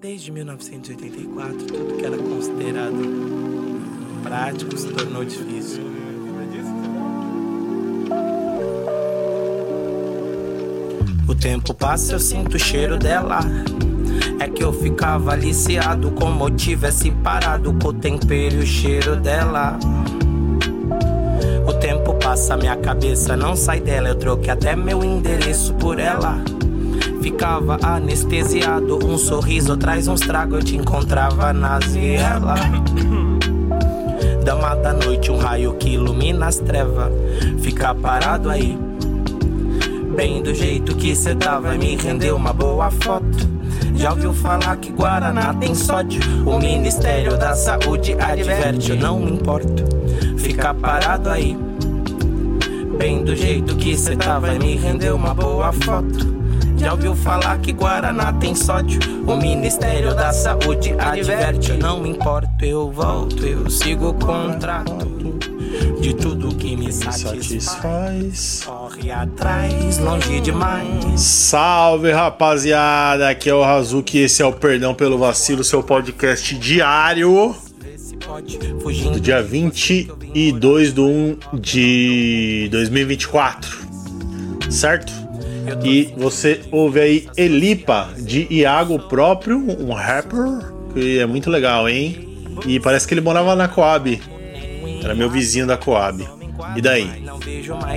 Desde 1984, tudo que era considerado prático se tornou difícil. O tempo passa, eu sinto o cheiro dela. É que eu ficava aliciado como eu tivesse parado com o tempero e o cheiro dela. O tempo passa, minha cabeça não sai dela. Eu troquei até meu endereço por ela. Ficava anestesiado, um sorriso traz uns tragos. Eu te encontrava viela. Dama da noite, um raio que ilumina as trevas. Ficar parado aí, bem do jeito que cê tava, me rendeu uma boa foto. Já ouviu falar que Guaraná tem sódio? O Ministério da Saúde adverte, eu não me importo. Ficar parado aí, bem do jeito que cê tava, me rendeu uma boa foto. Já ouviu falar que Guaraná tem sódio? O Ministério da Saúde adverte, não me importo, eu volto, eu sigo o contrato de tudo que me satisfaz. Corre atrás, longe demais. Salve rapaziada, aqui é o Razuki esse é o Perdão pelo Vacilo, seu podcast diário. Do dia 22 de 1 de 2024, certo? E você ouve aí Elipa de Iago próprio, um rapper que é muito legal, hein? E parece que ele morava na Coab. Era meu vizinho da Coab. E daí?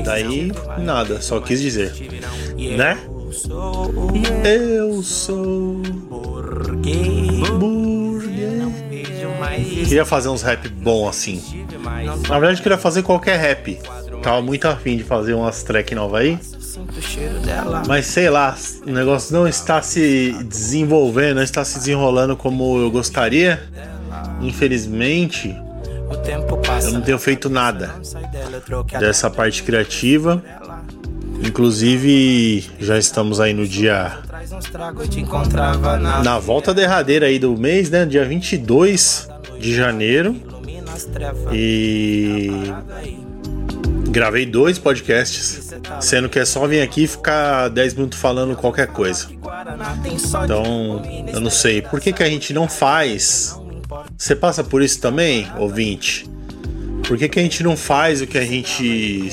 Daí, nada, só quis dizer. Né? Eu sou burguês. Queria fazer uns rap bom assim. Na verdade, queria fazer qualquer rap. Tava muito afim de fazer umas track novas aí. Mas sei lá, o negócio não está se desenvolvendo, não está se desenrolando como eu gostaria. Infelizmente, eu não tenho feito nada dessa parte criativa. Inclusive, já estamos aí no dia. Na volta derradeira aí do mês, né? Dia 22 de janeiro. E. Gravei dois podcasts, sendo que é só vir aqui e ficar 10 minutos falando qualquer coisa. Então, eu não sei. Por que, que a gente não faz você passa por isso também, ouvinte? Por que, que a gente não faz o que a gente.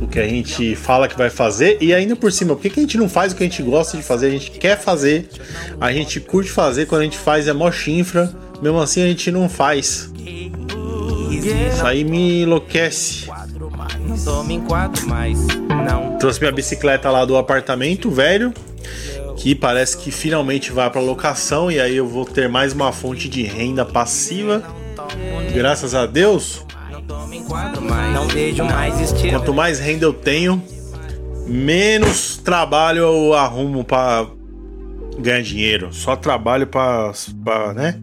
O que a gente fala que vai fazer e ainda por cima, por que, que a gente não faz o que a gente gosta de fazer, a gente quer fazer, a gente curte fazer, quando a gente faz é mó chinfra, mesmo assim a gente não faz. Isso aí me enlouquece. Trouxe minha bicicleta lá do apartamento, velho que parece que finalmente vai para locação e aí eu vou ter mais uma fonte de renda passiva. Graças a Deus. Quanto mais renda eu tenho, menos trabalho eu arrumo para ganhar dinheiro. Só trabalho para, né,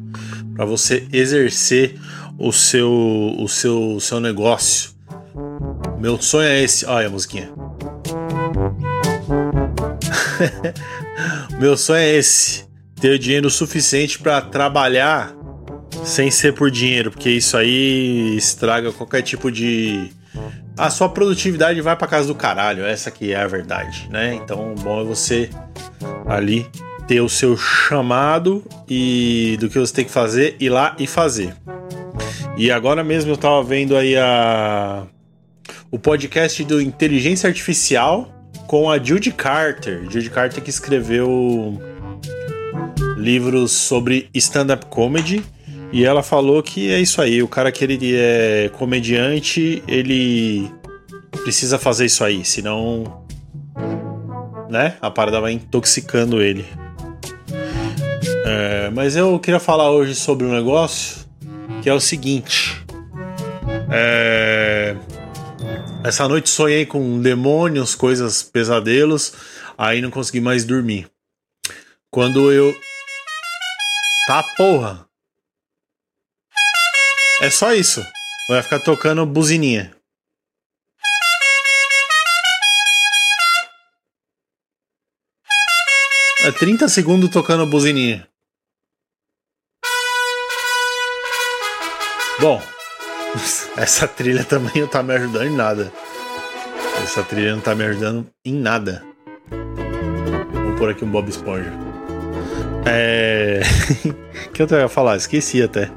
para você exercer o seu o seu o seu negócio. Meu sonho é esse. Olha a musiquinha. Meu sonho é esse: ter dinheiro suficiente para trabalhar sem ser por dinheiro, porque isso aí estraga qualquer tipo de. A sua produtividade vai para casa do caralho, essa que é a verdade, né? Então, bom é você ali ter o seu chamado e do que você tem que fazer, ir lá e fazer. E agora mesmo eu tava vendo aí a o podcast do Inteligência Artificial com a Judy Carter. Judy Carter que escreveu livros sobre stand-up comedy. E ela falou que é isso aí, o cara que ele é comediante, ele precisa fazer isso aí, senão né, a parada vai intoxicando ele. É, mas eu queria falar hoje sobre um negócio que é o seguinte. É, essa noite sonhei com demônios, coisas, pesadelos, aí não consegui mais dormir. Quando eu. Tá porra! É só isso. Vai ficar tocando buzininha. É 30 segundos tocando buzininha. Bom, essa trilha também não tá me ajudando em nada. Essa trilha não tá me ajudando em nada. Vou pôr aqui um Bob Esponja. É. O que eu ia falar? Esqueci até.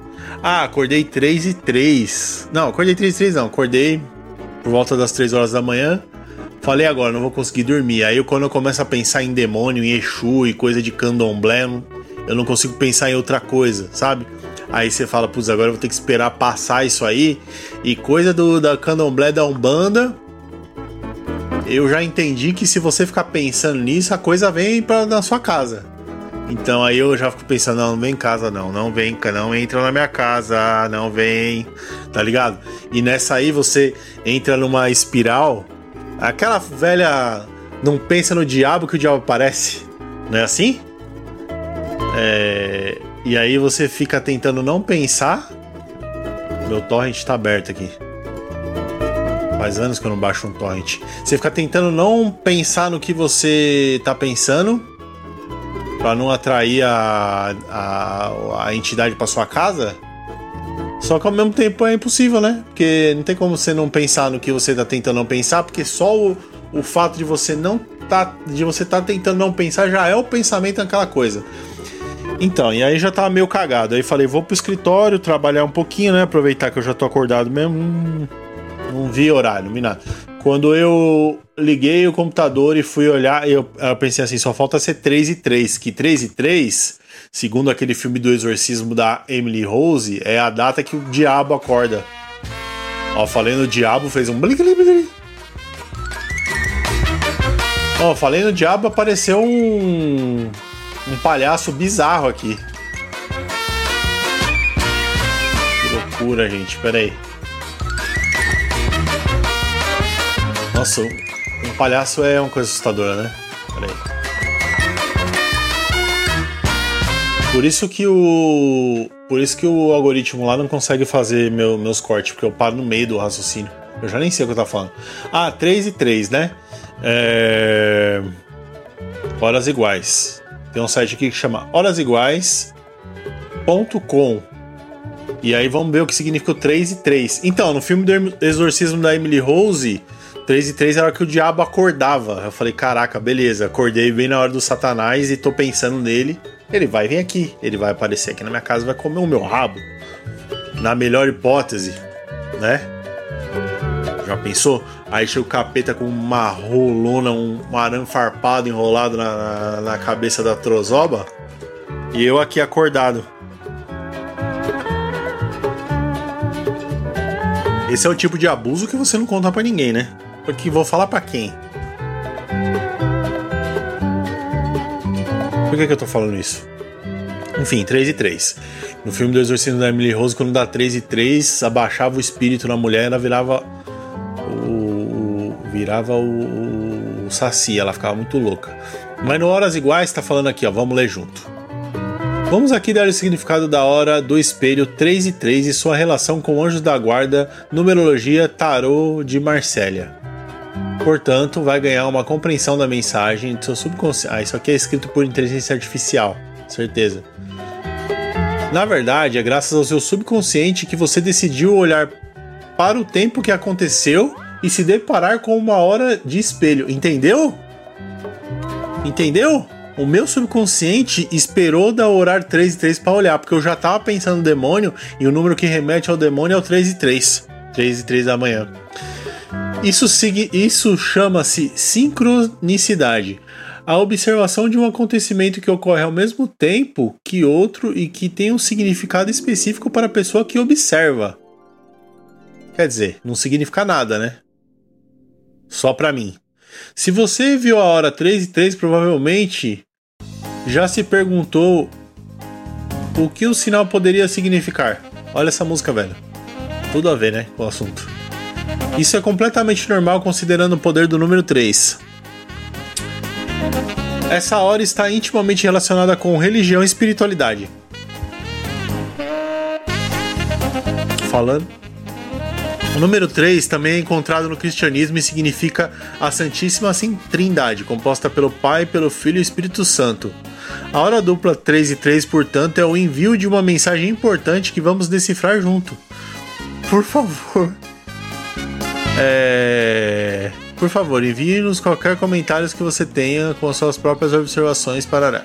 Ah, acordei 3 e 3. Não, acordei 3 e 3 não. Acordei por volta das 3 horas da manhã. Falei agora, não vou conseguir dormir. Aí quando eu começo a pensar em demônio, em Exu e coisa de candomblé, eu não consigo pensar em outra coisa, sabe? Aí você fala, putz, agora eu vou ter que esperar passar isso aí. E coisa do da candomblé da Umbanda, eu já entendi que se você ficar pensando nisso, a coisa vem para na sua casa. Então aí eu já fico pensando, não, não vem em casa não, não vem, não entra na minha casa, não vem, tá ligado? E nessa aí você entra numa espiral, aquela velha não pensa no diabo que o diabo aparece, não é assim? É, e aí você fica tentando não pensar. Meu torrent tá aberto aqui. Faz anos que eu não baixo um torrent. Você fica tentando não pensar no que você tá pensando para não atrair a, a, a entidade para sua casa. Só que ao mesmo tempo é impossível, né? Porque não tem como você não pensar no que você tá tentando não pensar, porque só o, o fato de você não tá de você tá tentando não pensar já é o pensamento naquela coisa. Então, e aí já tava meio cagado. Aí falei, vou pro escritório trabalhar um pouquinho, né? Aproveitar que eu já tô acordado mesmo. Hum, não vi horário, não vi nada. Quando eu liguei o computador e fui olhar, eu, eu pensei assim, só falta ser 3 e 3, que 3 e 3, segundo aquele filme do exorcismo da Emily Rose, é a data que o diabo acorda. Ó, falei no diabo, fez um blic, blic. Ó, falei no diabo, apareceu um um palhaço bizarro aqui. Que loucura, gente. Pera aí. Nossa, um palhaço é uma coisa assustadora, né? Pera aí. Por isso que o. Por isso que o algoritmo lá não consegue fazer meu, meus cortes, porque eu paro no meio do raciocínio. Eu já nem sei o que eu tava falando. Ah, 3 e 3, né? É... Horas iguais. Tem um site aqui que chama horasiguais.com. E aí vamos ver o que significa o 3 e 3. Então, no filme do Exorcismo da Emily Rose, 3 e 3 era que o diabo acordava. Eu falei, caraca, beleza, acordei bem na hora do Satanás e tô pensando nele. Ele vai vir aqui, ele vai aparecer aqui na minha casa, vai comer o meu rabo. Na melhor hipótese, né? Já pensou? Aí chega o capeta com uma rolona, um, um arame farpado enrolado na, na, na cabeça da trozoba. E eu aqui acordado. Esse é o tipo de abuso que você não conta para ninguém, né? Porque vou falar para quem? Por que, que eu tô falando isso? Enfim, 3 e 3. No filme do Exorcismo da Emily Rose, quando dá 3 e 3, abaixava o espírito na mulher, ela virava virava o, o Saci, ela ficava muito louca. Mas no Horas Iguais tá falando aqui, ó, vamos ler junto. Vamos aqui dar o significado da hora do espelho 3 e 3 e sua relação com anjos da guarda, numerologia tarô de Marsella. Portanto, vai ganhar uma compreensão da mensagem do seu subconsciente. Ah, isso aqui é escrito por inteligência artificial, certeza. Na verdade, é graças ao seu subconsciente que você decidiu olhar para o tempo que aconteceu e se deparar com uma hora de espelho, entendeu? Entendeu? O meu subconsciente esperou da horário 3 e 3 para olhar, porque eu já tava pensando no demônio e o número que remete ao demônio é o 3 e 3. 3 e 3 da manhã. Isso, isso chama-se sincronicidade. A observação de um acontecimento que ocorre ao mesmo tempo que outro e que tem um significado específico para a pessoa que observa. Quer dizer, não significa nada, né? Só para mim. Se você viu a hora 3 e 3, provavelmente já se perguntou o que o sinal poderia significar. Olha essa música, velho. Tudo a ver, né, com o assunto. Isso é completamente normal considerando o poder do número 3. Essa hora está intimamente relacionada com religião e espiritualidade. Falando o número 3 também é encontrado no cristianismo e significa a Santíssima Trindade, composta pelo Pai, pelo Filho e Espírito Santo. A hora dupla 3 e 3, portanto, é o envio de uma mensagem importante que vamos decifrar junto. Por favor. É... Por favor, envie-nos qualquer comentário que você tenha com suas próprias observações para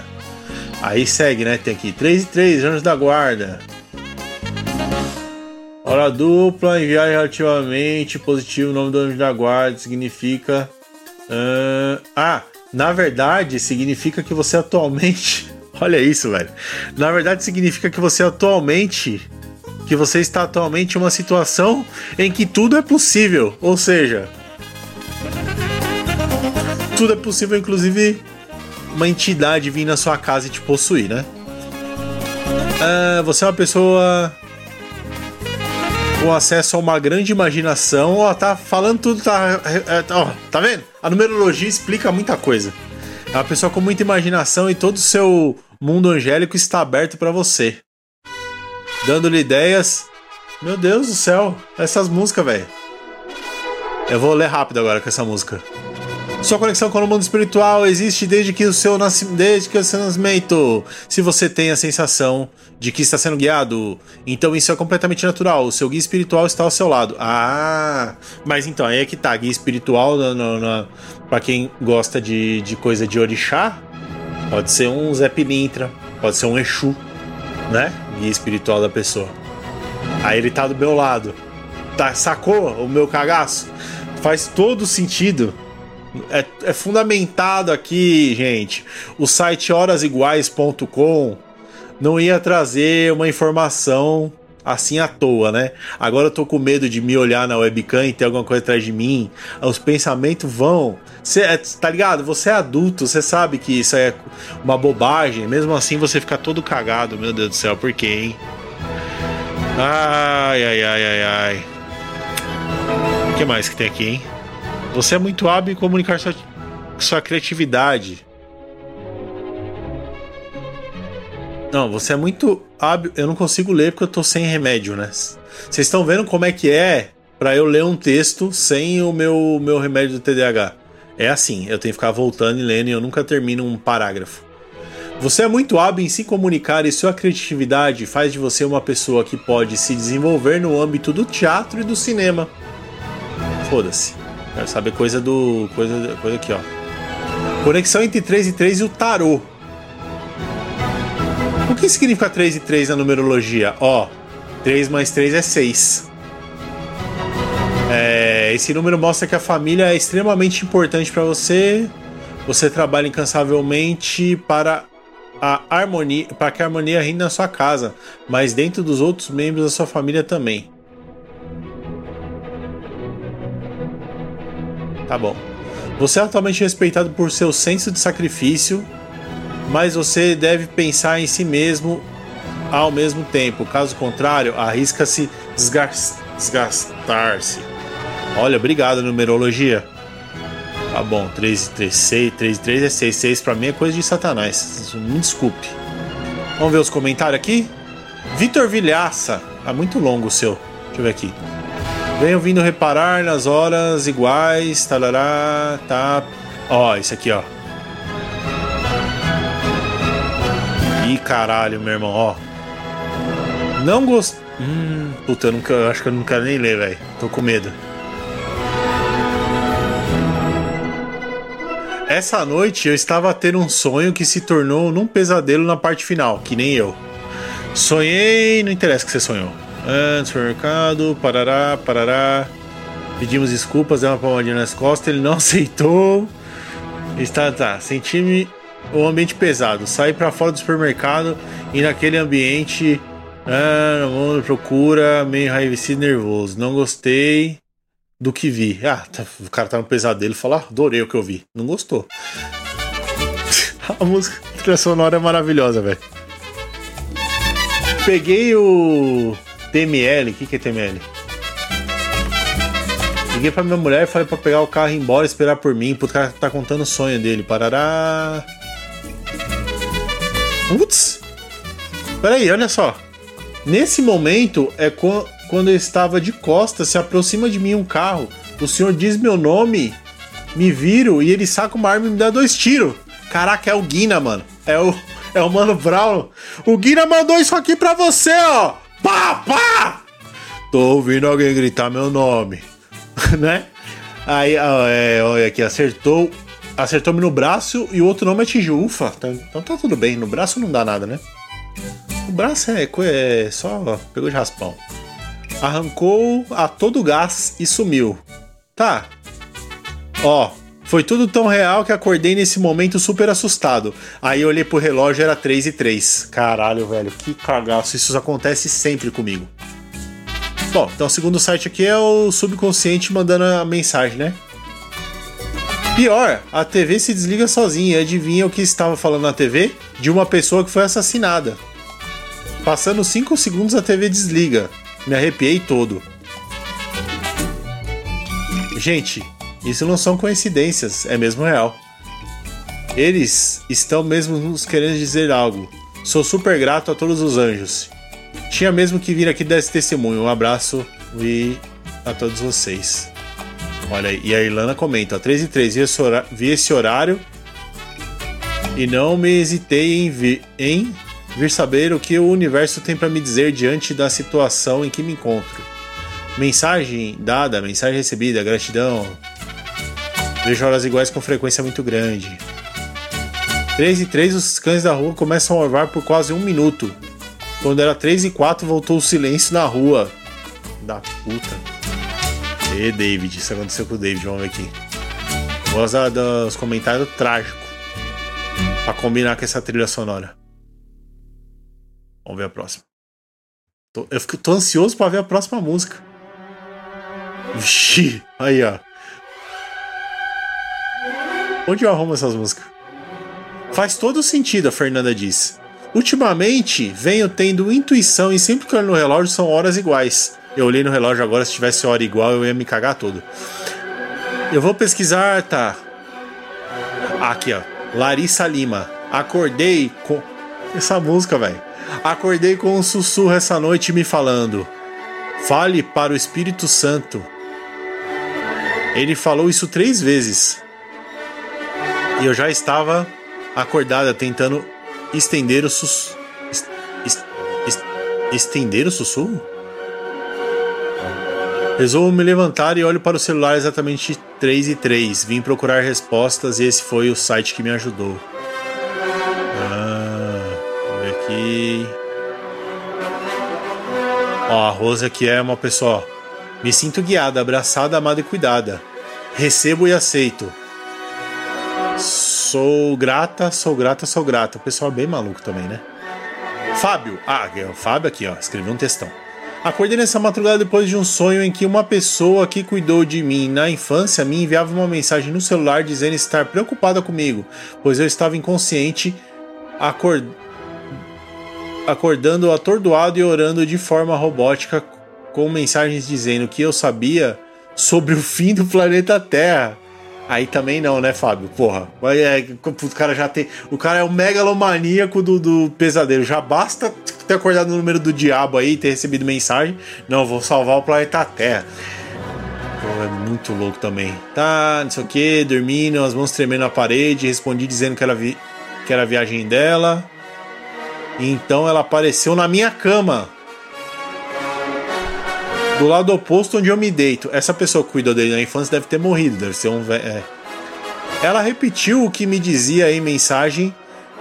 Aí segue, né? Tem aqui 3 e 3, Anjos da Guarda. Hora dupla, enviar relativamente positivo. O nome do Anjo da Guarda significa. Uh, ah, na verdade, significa que você atualmente. Olha isso, velho. Na verdade, significa que você atualmente. Que você está atualmente em uma situação em que tudo é possível. Ou seja, tudo é possível, inclusive uma entidade vir na sua casa e te possuir, né? Uh, você é uma pessoa com acesso a uma grande imaginação. Ó, tá falando tudo, tá. É, ó, tá vendo? A numerologia explica muita coisa. É uma pessoa com muita imaginação e todo o seu mundo angélico está aberto para você. Dando-lhe ideias. Meu Deus do céu, essas músicas, velho. Eu vou ler rápido agora com essa música. Sua conexão com o mundo espiritual existe desde que o seu nascimento, desde que o seu nascimento. Se você tem a sensação de que está sendo guiado, então isso é completamente natural. O seu guia espiritual está ao seu lado. Ah, mas então aí é que tá. Guia espiritual, para quem gosta de, de coisa de orixá, pode ser um Zé Pilintra, pode ser um Exu, né? Guia espiritual da pessoa. Aí ele tá do meu lado. Tá, sacou o meu cagaço? Faz todo sentido é, é fundamentado aqui, gente. O site horasiguais.com não ia trazer uma informação assim à toa, né? Agora eu tô com medo de me olhar na webcam e ter alguma coisa atrás de mim. Os pensamentos vão. Cê, é, tá ligado? Você é adulto, você sabe que isso é uma bobagem. Mesmo assim você fica todo cagado, meu Deus do céu, por quê, hein? Ai, ai, ai, ai, ai. O que mais que tem aqui, hein? Você é muito hábil em comunicar sua, sua criatividade. Não, você é muito hábil. Eu não consigo ler porque eu tô sem remédio, né? Vocês estão vendo como é que é para eu ler um texto sem o meu, meu remédio do TDAH? É assim, eu tenho que ficar voltando e lendo e eu nunca termino um parágrafo. Você é muito hábil em se comunicar e sua criatividade faz de você uma pessoa que pode se desenvolver no âmbito do teatro e do cinema. Foda-se. Quero saber coisa do. Coisa, coisa aqui, ó. Conexão entre 3 e 3 e o tarô. O que significa 3 e 3 na numerologia? Ó, 3 mais 3 é 6. É, esse número mostra que a família é extremamente importante para você. Você trabalha incansavelmente para a harmonia, para que a harmonia reine na sua casa, mas dentro dos outros membros da sua família também. Tá bom. Você é altamente respeitado por seu senso de sacrifício, mas você deve pensar em si mesmo ao mesmo tempo. Caso contrário, arrisca-se desgastar-se. Olha, obrigado, numerologia. Tá bom, 3 e 3, 6, 3 e 3 é 6. 6 pra mim é coisa de satanás. Me desculpe. Vamos ver os comentários aqui? Vitor Vilhaça. Ah, muito longo o seu. Deixa eu ver aqui. Venham vindo reparar nas horas iguais, talará, tá. Ó, isso aqui, ó. Ih, caralho, meu irmão, ó. Não gost... Hum, puta, eu nunca, eu acho que eu não quero nem ler, velho. Tô com medo. Essa noite eu estava a ter um sonho que se tornou num pesadelo na parte final, que nem eu. Sonhei, não interessa que você sonhou. Antes supermercado, parará, parará. Pedimos desculpas, deu uma palmadinha nas costas, ele não aceitou. Está, tá, senti-me o ambiente pesado. Saí para fora do supermercado e naquele ambiente, ah, mundo procura, meio enraivecido nervoso. Não gostei do que vi. Ah, tá, o cara tá no pesadelo falou, ah, adorei o que eu vi. Não gostou. A música a trilha sonora é maravilhosa, velho. Peguei o TML, o que, que é TML? Liguei pra minha mulher e falei pra pegar o carro e ir embora esperar por mim, porque o cara tá contando o sonho dele. Parará. Putz! Peraí, olha só. Nesse momento é quando eu estava de costas, se aproxima de mim um carro. O senhor diz meu nome, me viro e ele saca uma arma e me dá dois tiros. Caraca, é o Guina, mano. É o, é o Mano Brown. O Guina mandou isso aqui pra você, ó. Pá, pá! Tô ouvindo alguém gritar meu nome, né? Aí, ó, é, olha aqui, acertou acertou-me no braço e o outro não me atingiu. Ufa, tá, então tá tudo bem. No braço não dá nada, né? O braço é, é só pegou de raspão. Arrancou a todo gás e sumiu. Tá. Ó, foi tudo tão real que acordei nesse momento super assustado. Aí eu olhei pro relógio, era 3 e 3. Caralho, velho, que cagaço. Isso acontece sempre comigo. Bom, então o segundo site aqui é o subconsciente mandando a mensagem, né? Pior, a TV se desliga sozinha. Adivinha o que estava falando na TV? De uma pessoa que foi assassinada. Passando 5 segundos a TV desliga. Me arrepiei todo. Gente, isso não são coincidências, é mesmo real. Eles estão mesmo nos querendo dizer algo. Sou super grato a todos os anjos. Tinha mesmo que vir aqui dar esse testemunho. Um abraço e a todos vocês. Olha aí, e a Irlanda comenta: 3 e 3, vi esse, horário, vi esse horário e não me hesitei em vir, em vir saber o que o universo tem para me dizer diante da situação em que me encontro. Mensagem dada, mensagem recebida, gratidão. Vejo horas iguais com frequência muito grande. 3 e 3, os cães da rua começam a orvar por quase um minuto. Quando era 3 e 4, voltou o silêncio na rua. Da puta. E David, isso aconteceu com o David, vamos ver aqui. Gosta dos comentários trágico. Pra combinar com essa trilha sonora. Vamos ver a próxima. Tô, eu fico, tô ansioso pra ver a próxima música. Vixi, aí ó. Onde eu arrumo essas músicas? Faz todo sentido, a Fernanda disse. Ultimamente, venho tendo intuição e sempre que olho no relógio são horas iguais. Eu olhei no relógio agora, se tivesse hora igual, eu ia me cagar todo. Eu vou pesquisar, tá. Aqui, ó. Larissa Lima. Acordei com. Essa música, velho. Acordei com um sussurro essa noite me falando: Fale para o Espírito Santo. Ele falou isso três vezes. E eu já estava acordada tentando estender o sus... Est... Est... Est... estender o sussurro? Resolvo me levantar e olho para o celular exatamente 3 e 3. Vim procurar respostas e esse foi o site que me ajudou. Ah, ver aqui. Ó, a Rosa aqui é uma pessoa. Me sinto guiada, abraçada, amada e cuidada. Recebo e aceito. Sou grata, sou grata, sou grata. O pessoal é bem maluco também, né? Fábio. Ah, o Fábio aqui, ó. Escreveu um textão. Acordei nessa madrugada depois de um sonho em que uma pessoa que cuidou de mim na infância me enviava uma mensagem no celular dizendo estar preocupada comigo, pois eu estava inconsciente, acord... acordando atordoado e orando de forma robótica com mensagens dizendo que eu sabia sobre o fim do planeta Terra. Aí também não, né, Fábio? Porra, é, o cara já tem. O cara é o megalomaníaco do, do pesadelo. Já basta ter acordado no número do diabo aí, ter recebido mensagem. Não, vou salvar o planeta Terra. É muito louco também. Tá, não sei o que, dormindo, as mãos tremendo na parede. Respondi dizendo que era, vi, que era a viagem dela. Então ela apareceu na minha cama do lado oposto onde eu me deito. Essa pessoa que cuidou dele na infância deve ter morrido, deve ser um. É. Ela repetiu o que me dizia em mensagem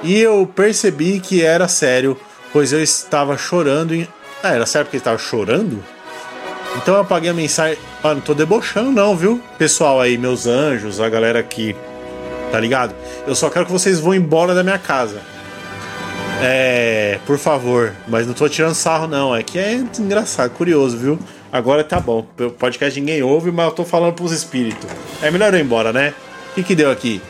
e eu percebi que era sério, pois eu estava chorando. Em... Ah, era sério porque ele estava chorando? Então eu apaguei a mensagem. Ah, não tô debochando, não, viu? Pessoal aí, meus anjos, a galera aqui. Tá ligado? Eu só quero que vocês vão embora da minha casa. É, por favor, mas não tô tirando sarro, não. É que é engraçado, curioso, viu? Agora tá bom. O podcast ninguém ouve, mas eu tô falando pros espíritos. É melhor eu ir embora, né? O que, que deu aqui?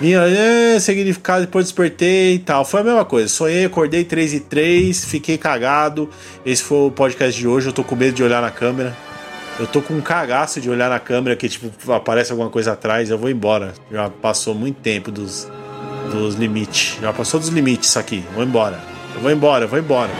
Vinha é, significado, depois despertei e tal. Foi a mesma coisa. Sonhei, acordei 3 e 3, fiquei cagado. Esse foi o podcast de hoje. Eu tô com medo de olhar na câmera. Eu tô com um cagaço de olhar na câmera que, tipo, aparece alguma coisa atrás. Eu vou embora. Já passou muito tempo dos, dos limites. Já passou dos limites isso aqui. Vou embora. Eu vou embora, eu vou embora.